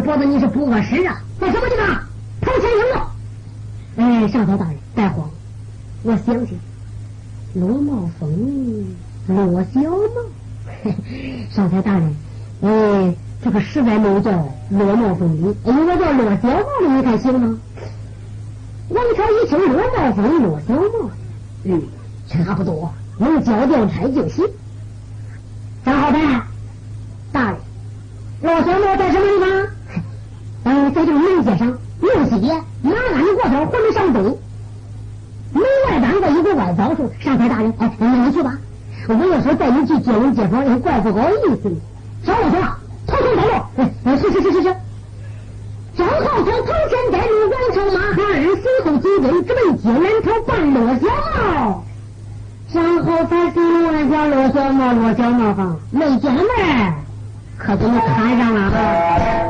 脖子，你是不合适啊！在什么地方？头前营了。哎，上头大人，别慌，我相信落帽风，落小帽。上台大人，哎，这个实在没有叫罗茂峰的，有个叫罗小帽的，你看行吗？王朝一听罗茂峰，罗小帽，嗯，差不多，能交调差就行。张好办，大人，罗小帽在什么地方？在这个门街上，右西街马鞍过头，回门上北，门外边过一个外枣树。上台大人，哎，你去吧。我要说带你去接人接访，也怪不好意思的。小老兄，头前带路。哎，是是是是是。张浩从头前带路，王朝马汉二随后紧跟，直奔街南头半落小帽。张浩才给我叫落小帽，落小帽哈，没见面，可给你看上了。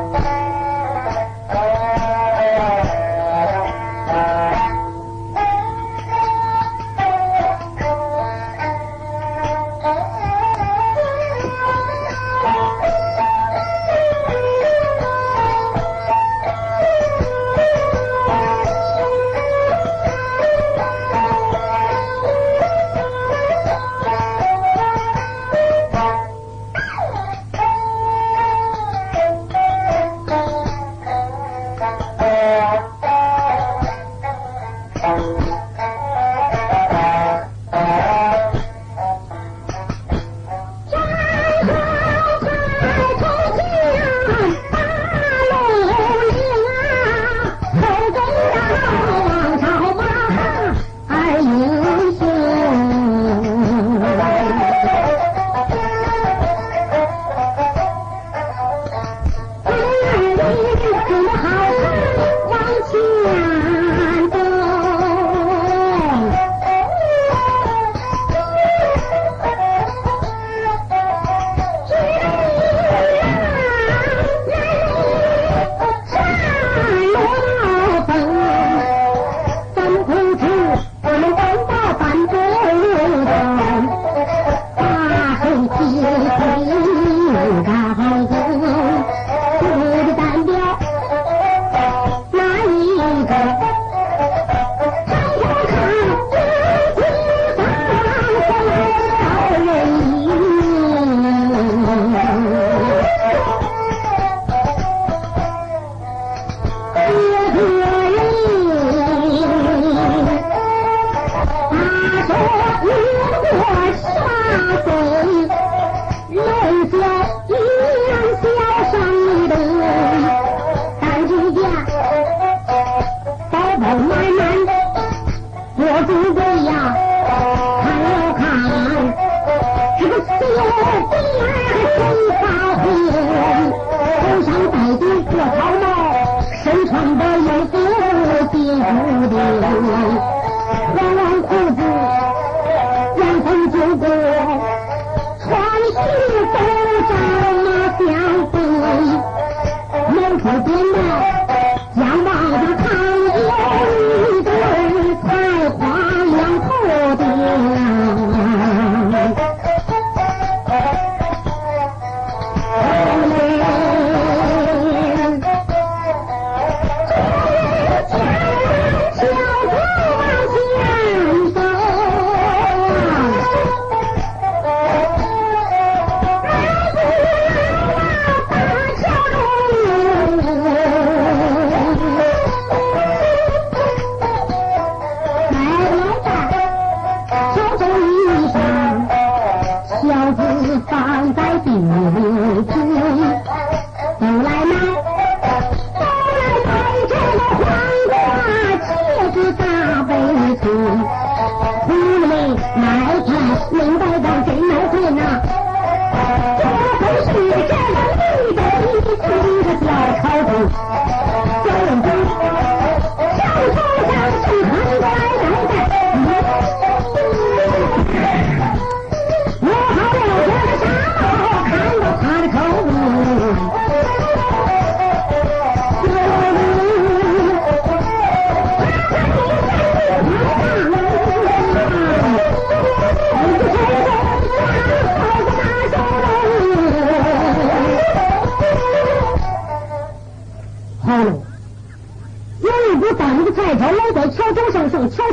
Yes.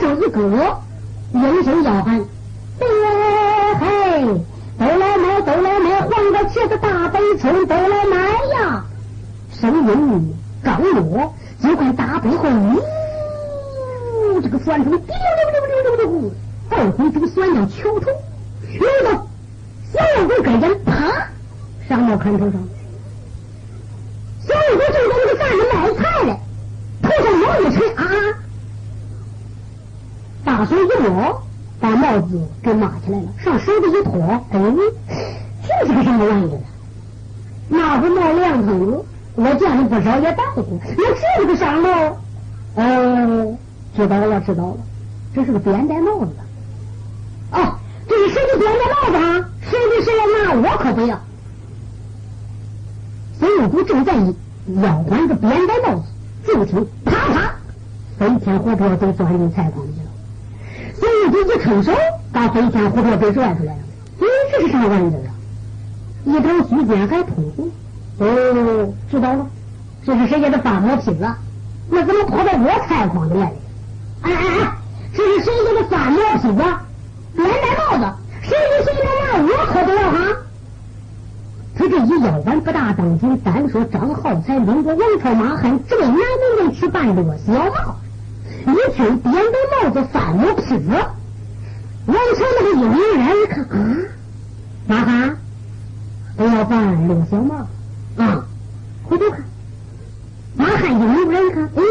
上，向桥上一搁，应声要喊：“别嘿，都来买，都来买，黄瓜、茄子、大白葱，都来买呀！”声音刚落，就看大背后，呜，这个酸虫滴溜溜溜溜溜溜，二回就钻到桥头，来到小杨鬼跟前，啪，上到砍头上。小杨鬼正在那个站着卖菜嘞，头上帽一吹啊，大手一摸，把帽子给拿起来了，上手里一托，哎，这是个什么玩意儿？那会冒凉风了。我见了不少也戴过，那这个上帽，哦，知道了，知道了，这是个扁担帽子。哦，这是谁的扁担帽子啊？谁的谁的？那我可不要。孙悟空正在要换个扁担帽子，就听啪啪，飞天火瓢就钻进菜筐里了。自己一伸手，把飞天火瓢给拽出来了。咦，这是啥玩意儿啊？一头须尖还通红。哦，知道了，这是谁家的发毛坯子？那怎么跑到我菜筐里来了？哎哎哎，这是谁家的发毛坯子？来戴帽子，谁给谁的帽子我可不要哈！他这一腰板不大当紧，单说张浩才领着王朝马汉正南门人去办罗小帽，一听扁担帽子发毛坯子，王朝那个英明人一看啊，马汉不要办罗小帽。啊，回头看，马汉英明人一看，嗯，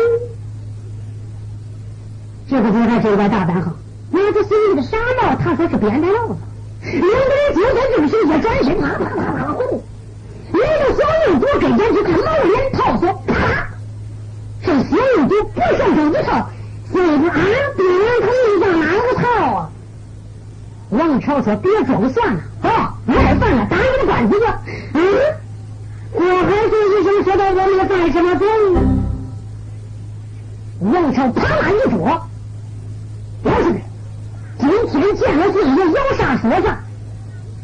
这个兵还真该大胆哈！拿着心里的傻帽，他说是扁担帽子。两个人就在这时一转身，啪啪啪啪回来到小印度跟前，就看毛脸套索，啪！这小印度不上手一套，王朝说：“别装蒜了，好，卖饭了，打你的官司去。”嗯。我还是一声说道：“我们犯什么罪？”王朝啪啦一桌，老实的，今天见了罪人，有啥说啥。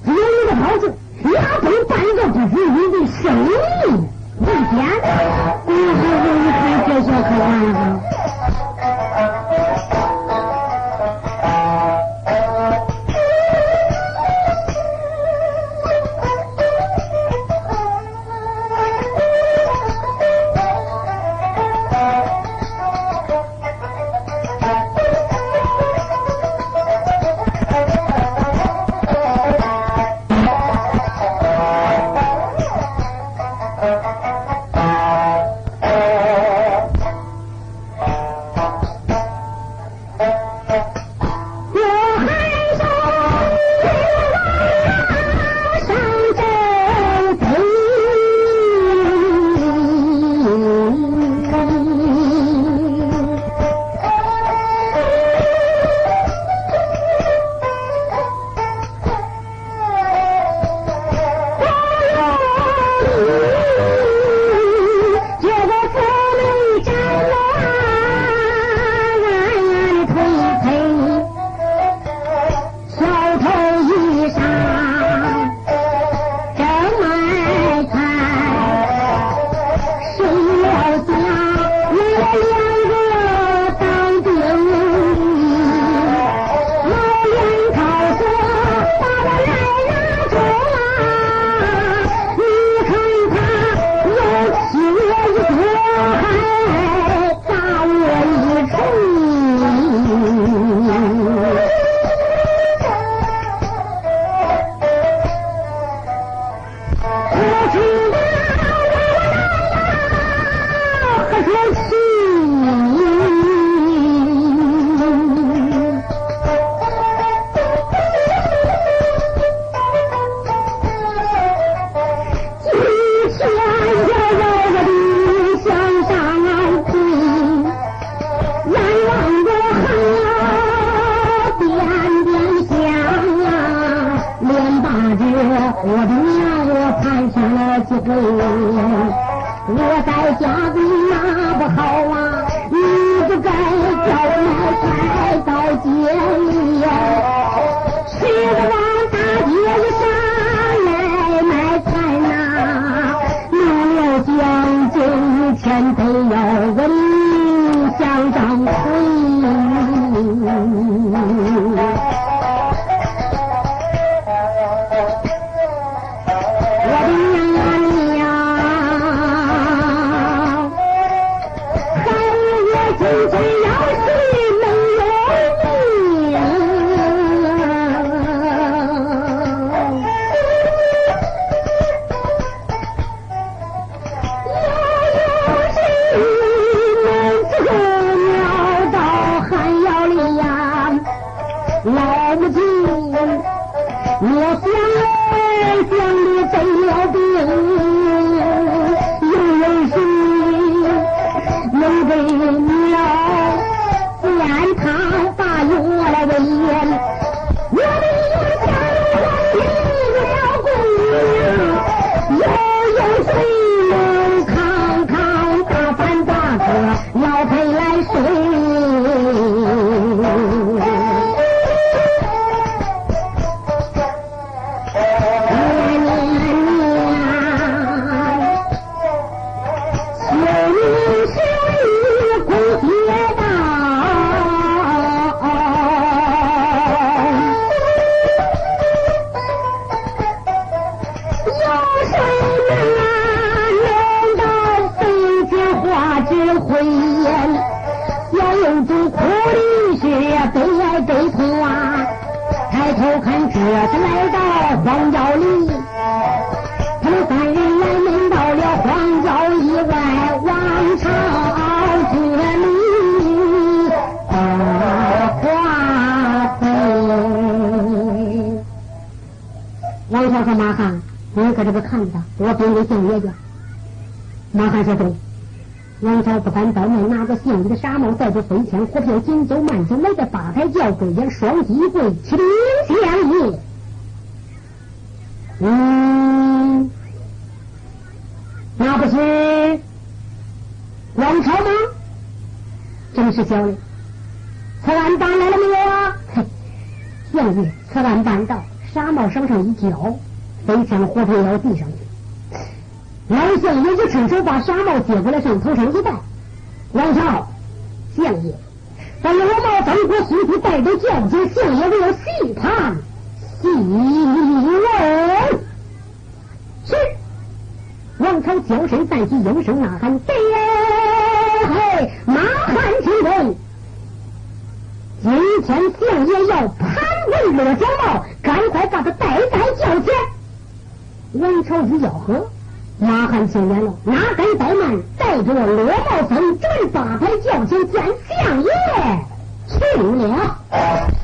有一个好处，压根半个不属你的生意。一天，我还是你看这小可玩意我在家跪下，双膝跪，请相爷。嗯，那不是王朝吗？正是小的。此案办来了没有啊？嘿，相爷，此案办到。傻帽手上一交，飞枪火票要递上去。老相爷就伸手把傻帽接过来，上头上一戴。王朝，相爷。把罗茂登国孙子带着将军相爷为了细看细问。是王朝交身站起，应声呐喊：“对嘿，马汉进宫！今天相爷要盘问罗小茂，赶快把他带在轿前。”王朝一吆喝，马汉进来了，哪敢怠慢，带着罗茂僧准八抬轿前见相爷。 소용 이.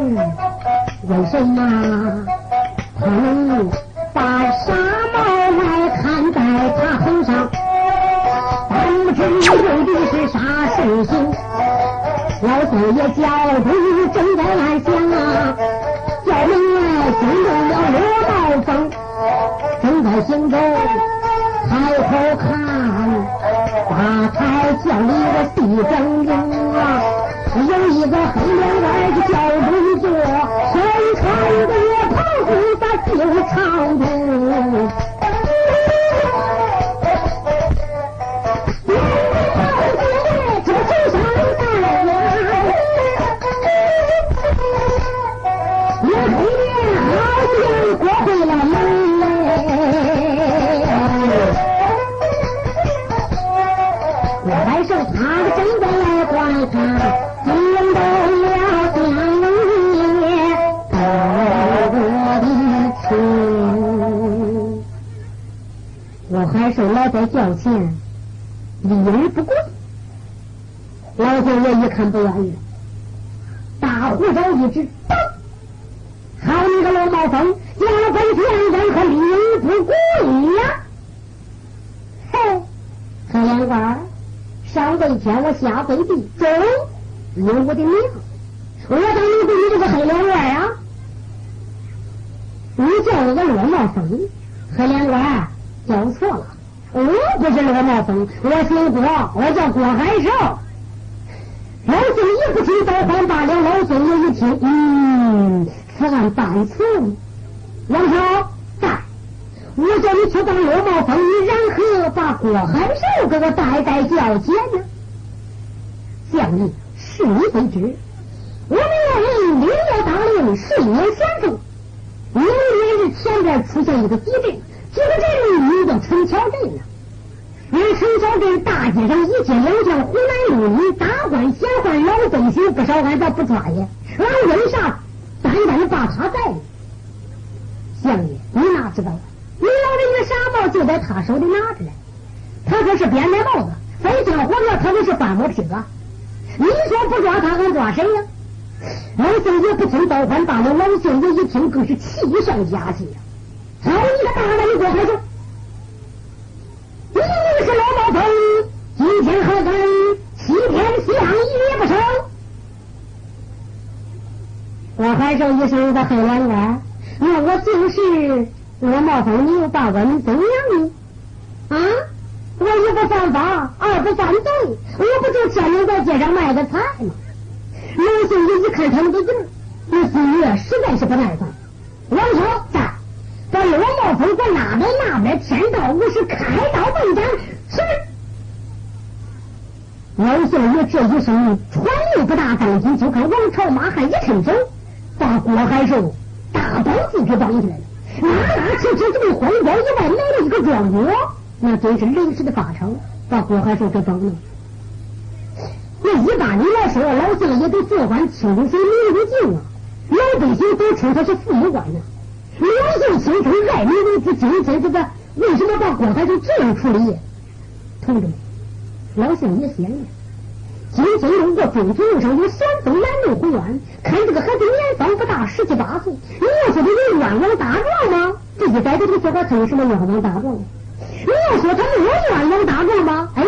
为什么他们把纱帽来看待他很傻？当真用的是啥神仙？老祖也叫不，正在来想啊。叫问来，现动要我道风，正在心中抬头看，打开见一个地真人。一个黑脸官是轿中坐，身穿的袍子把旧长中。在看不愿意，大胡诇一指，噔！好你个罗茂峰，见了本天人可立而不跪呀！嘿，黑脸官，上跪天，我下跪地，中有我的命！我当你对你这个黑脸官啊！你叫我个罗茂峰，黑脸官叫错了。我不是罗茂峰，我姓郭，我叫郭海寿。不听，倒换罢了。老孙爷一听，嗯，此案办错。王超，在，我叫你去当罗茂峰，你然何把郭海寿给我带带叫姐呢？相爷，是你非知，我们人领要当令，顺年先锋。明年是前边出现一个急震。这个镇名叫陈桥镇呢。为陈桥镇大街上一街两巷，湖南路里大官闲宦老东西不少，俺咋不抓呀？俺为啥单单把他在？相爷，你哪知道？你老人家傻帽就在他手里拿着嘞。他说是编的帽子，非讲活着，他就是半毛皮子。你说不抓他，俺抓谁呀？老相爷不听倒换罢了。老相爷一听，更是气上加气呀！好你个大胆的郭开说，你是老毛峰，今天何敢欺骗相爷不成？我还说一声的黑脸官，那我就是罗茂峰，你又把我们怎样呢？啊，我一不犯法，二不犯罪，我不就天天在街上卖个菜吗？老兄弟一看他们的劲儿，那心里实在是不耐烦。王朝咋。把罗茂峰在那边那边天道无是开刀问斩，是。老秀爷这一声传令不大当心，就看王朝马汉一伸手，把郭海寿大刀子给绑起来了。哪哪去去这么荒郊以外来了一个壮举，那真是临时的法场，把郭海寿给绑了。那一般的来说，老相爷都做官清楚些名为敬啊，老百姓都称他是父母官呢。老姓清楚，爱民如子，今天这个为什么把郭海寿这样处理？同志们，老姓也闲了。今天路过中途路上有山东南路回院，看这个孩子年方不大，十七八岁。你要说他有冤枉大状吗？这一代的这个小孩他有什么冤枉大状？你要说他没有冤枉大状吗？哎，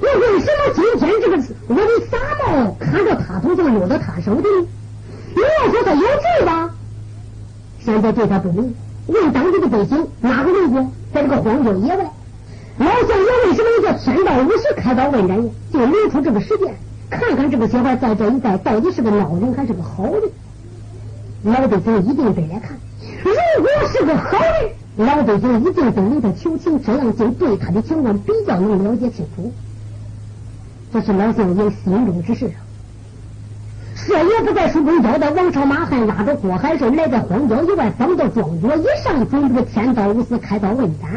那为什么今天这个我的傻帽看到他头上落到他手里？你要说他有罪吧？现在对他不明，问当地的百姓哪个位置，在这个荒郊野外，老相爷为什么要叫天道无时开刀问斩？就留出这个时间，看看这个小孩在这一带到底是个孬人还是个好人。老百姓一定得来看，如果是个好人，老百姓一定得为他求情，这样就对他的情况比较能了解清楚。这是老相爷心中之事啊。这也不在书中交代，王朝马汉拉着郭海寿来在荒郊野外，绑到庄脚以上，准备天道无私，开刀问斩。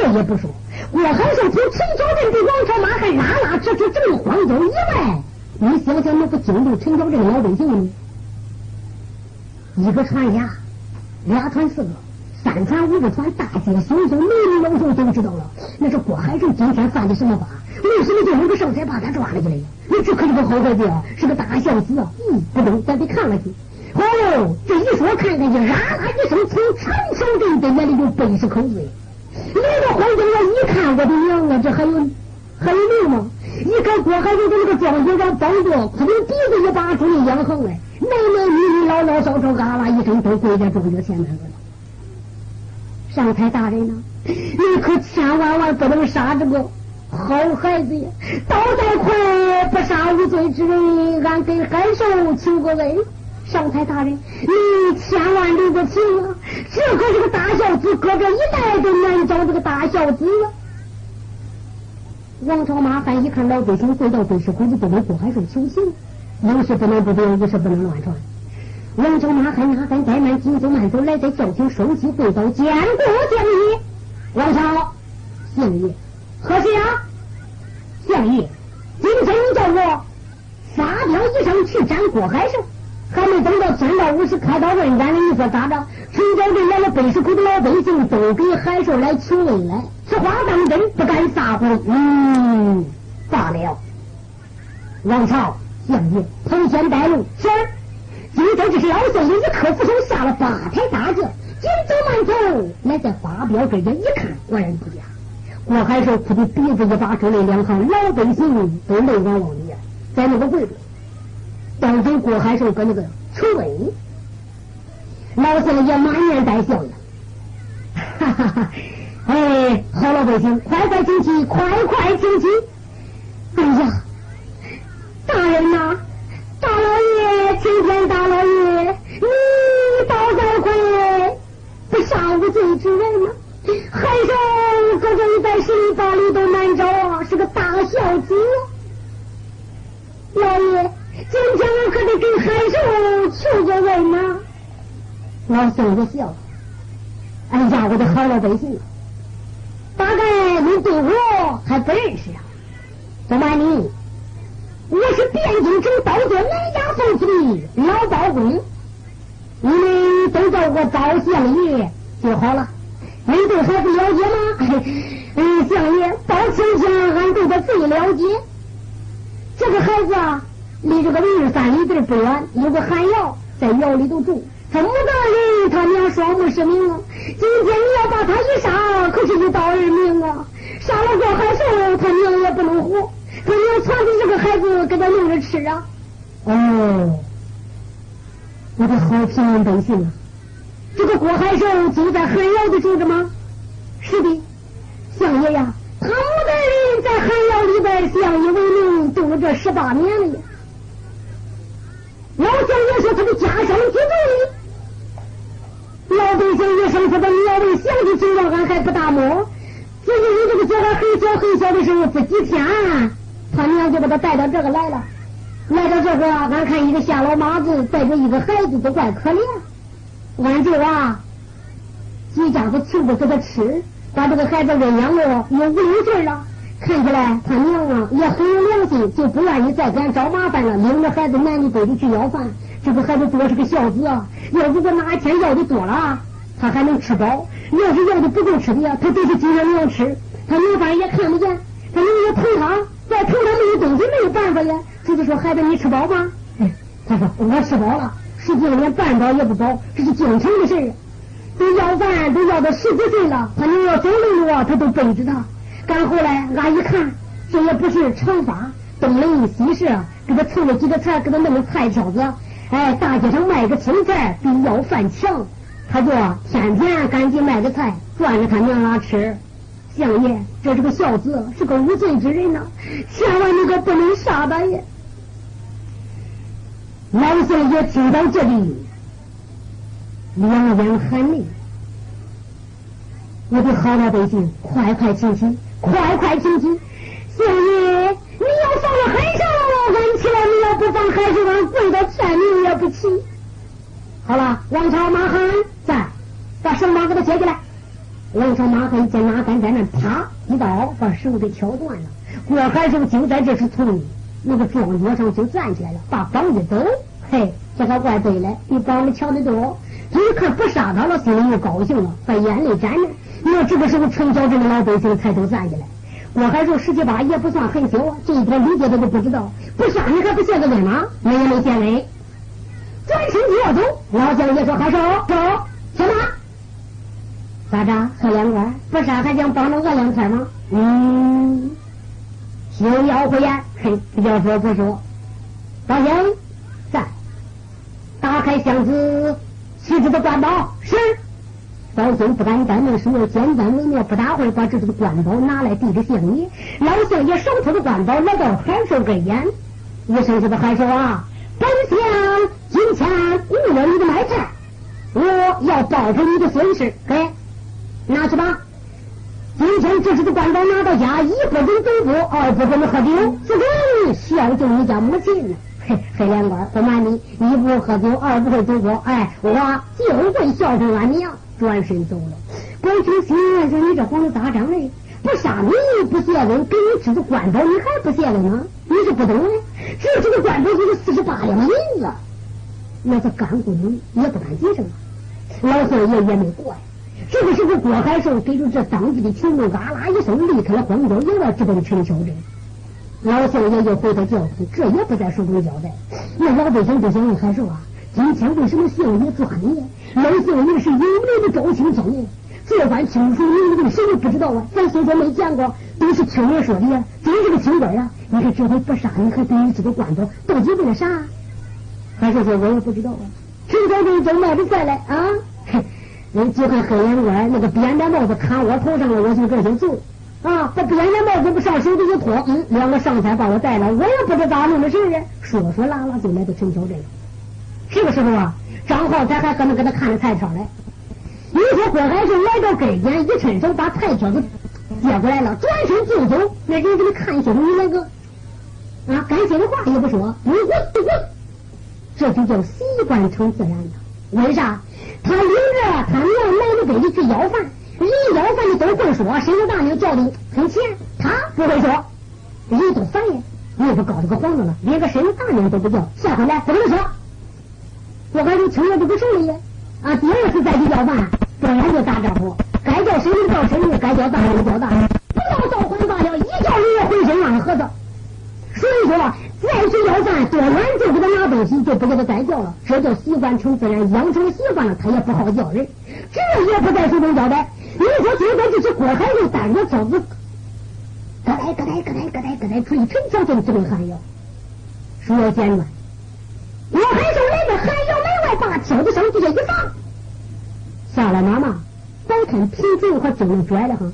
这也不说，郭海寿从陈桥镇被王朝马汉拉拉扯扯，这么荒郊以外，你想想能不惊动陈桥镇老百姓吗？一个传俩，俩传四个，三传五个传，大街小巷，每民老少都知道了。那是郭海寿今天犯的什么法？为什么就有个少差把他抓了起来呀？你这可是个好孩子啊，是个大孝子啊！嗯，不中，咱得看看去。哦，这一说看看去，啦啦一声，从陈桥镇的眼里就奔出口水。来到黄家我一看，我的娘啊，这还有还有命吗？一看郭海就跟那个庄稼上绑着，他的鼻子也把住的养横嘞。男男女女老老少少，啊啦一声都跪在庄稼前面了。上台大人呐，你可千万万不能杀这个好孩子呀！刀再快，不杀无罪之人，俺给海寿求个恩。上台大人，你千万留个情啊！这可是个大孝子，搁这一代都难找这个大孝子！王朝马汉一看老百姓跪到对石窟子，就为郭海寿求情，有事不能不表，有事不能乱传。王朝马汉哪敢怠慢，紧走慢走，来在教廷收起跪倒，见过相爷。王朝相爷，何事啊？相爷，今天你叫我发表一声去斩郭海寿。还没等到天道五十开刀问斩呢，你说咋着？陈家镇来了北市口的老百姓都给海寿来求恩来，此话当真，不敢撒谎。嗯，罢了。王朝相爷，头先带路。是。今天这是老相爷一刻不松，下了八抬大轿，紧走慢走，来在发表跟前一看，果然不假。郭海寿哭的鼻子一把珠泪两行，老百姓都泪汪汪的，在那个位置。当给郭海寿搁那个求恩，老相爷满面带笑呀，哈哈哈！哎，好老百姓，快快请起，快快请起！哎呀，大人呐，大老爷，青天大老爷，你倒再快，不杀无罪之人吗！海寿搁这一在十里八里都难找啊，是个大孝子，老爷。今天天我求个恩呐！老孙子笑。哎呀，我的好老百姓，大概你对我还不认识啊？不瞒你，我是汴京城刀剑南家奉的老包公，你们都叫我包相爷就好了。你对孩子了解吗？嗯，相爷，包青天，俺对他最了解。这个孩子啊。离这个明日三里地不远，有个韩窑，在窑里头住。他母大人，他娘双目失明啊。今天你要把他一杀，可是一刀二命啊！杀了过海寿，他娘也不能活。他娘藏着这个孩子，给他弄着吃啊。哦，我的好平民百姓啊！这个郭海寿就在韩窑里住着吗？是的，相爷呀，他母大人在韩窑里边相依为命，住了这十八年了。老相爷说他的家乡几重老百姓一生说的，你要问详细情况，俺还不大摸。自己你这个小孩很小很小的时候，这几天，他娘就把他带到这个来了。来到这个，俺看一个下老妈子带着一个孩子，都怪可怜。俺就啊，几家子全部给他吃，把这个孩子喂养了有五六岁了。看起来他娘啊也很有良心，就不愿意再给俺找麻烦了，领着孩子男女都得去要饭。这个孩子多是个孝子啊！要如果哪一天要的多了，他还能吃饱；要是要的不够吃的，他都是今天要吃。他娘反也看不见，他娘也疼他，再疼他没有东西，没有办法呀。就是说，孩子你吃饱吗？他说我吃饱了，实际上连半饱也不饱，这是京城的事都要饭都要到十几岁了，他娘要走路啊，他都背着他。赶回来，俺一看，这也不是长发，东邻西舍，给他凑了几个菜，给他弄个菜挑子。哎，大街上卖个青菜比要饭强，他就天天赶紧卖个菜，赚着他娘俩吃。相爷，这是个孝子，是个无罪之人呐，千万你可不能杀他呀！老相爷听到这里，两眼含泪。我的好老百姓，快快请起！快快请起，相爷，你要放了海寿，俺起来；你要不放海寿，俺跪到天明也不起。好了，王朝马汉在，把绳马给他解下来。王朝马汉见哪敢在那，啪一刀把绳给敲断了。郭海生就在这时从那个庄桌上就站起来了，把绑一抖，嘿，这可怪对了，比绑的强得多。他一看不杀他了，心里又高兴了，把眼泪沾着。你说这个时候，城郊镇的老百姓才都站起来。我还说十七八也不算很小啊，这一点理解他都不知道。不杀你还不献个恩吗？我也没献恩。转身就要走，老将爷说：“还手走，什么？咋着？喝两罐？不杀还想帮着饿两天吗？”嗯，休要胡言，嘿，要说不说。大仙在，打开箱子，旗子的官宝是。老孙不敢怠慢，说简单为妙，不大会把这个官宝拿来递给相爷。老相爷手出的官宝来到海寿跟前，一声说的海寿啊，本相今天误了你的卖菜，我要报复你的损失，给拿去吧。今天这是个官宝拿到家，一不准走步，二不准喝酒，只准孝敬你家母亲。嘿，黑脸官，不瞒你，一不喝酒，二不会赌博，哎，我就会孝顺俺娘。转身走了。光听心说你这皇子咋整嘞？不杀你不谢恩，给你支个官宝，你还不谢恩吗？你是不懂嘞。这这个官宝就是四十八两银子，那是干公也不敢接受啊。老相爷也没过呀。这个时候，郭海寿给着这当地的群众，嘎啦一声离开了荒郊野外，直奔陈桥镇。老相爷又回到教府，这也不在书中交代。那老百姓就想问海寿啊，今天为什么相爷抓你？老相爷是有名的高清聪，这番清楚名字谁也不知道啊？咱虽说没见过，都是听人说的呀。真是个清官啊！你看这回不杀你，还给你这个官刀，到底为了啥？还是说：“我也不知道啊。”陈桥镇就卖的菜来啊！人就看黑眼官那个扁担帽子砍我头上了，我就这些做啊！把扁担帽子不上手里一脱，嗯，两个上菜把我带来，我也不知咋弄的事儿说说拉拉就来到陈桥镇了。这个时候啊，张浩才还搁那搁那看着菜场嘞。你说郭海生来到跟前，一伸手把菜圈子接过来了，转身就走。那人给他看一下，你那个啊，感谢的话也不说，不滚不滚，这就叫习惯成自然了。为啥？他领着他娘来的给你去要饭，人要饭的都会说，谁的大娘叫的很钱，他不会说，人都烦呀。你也不搞这个幌子了，连个谁的大娘都不叫，下回来不能说。我还是听了这个事儿呀，啊，第二次再去要饭，当然就打招呼，该叫谁的叫谁的，该叫大娘的叫大娘，不要叫唤大娘，一叫人家浑身让盒子。所以说。再去要饭，多晚就给他拿东西，就不给他再叫了。这叫习惯成自然，养成习惯了，他也不好叫人。这也不在书中交代。你说今天这是郭海就单着轿子，咯呆咯呆咯呆咯呆咯呆，吹陈桥镇这个寒窑。说简短，郭海寿来到寒窑门外，把轿子上地下一放，下来妈妈，白看平静和筋拽的哈。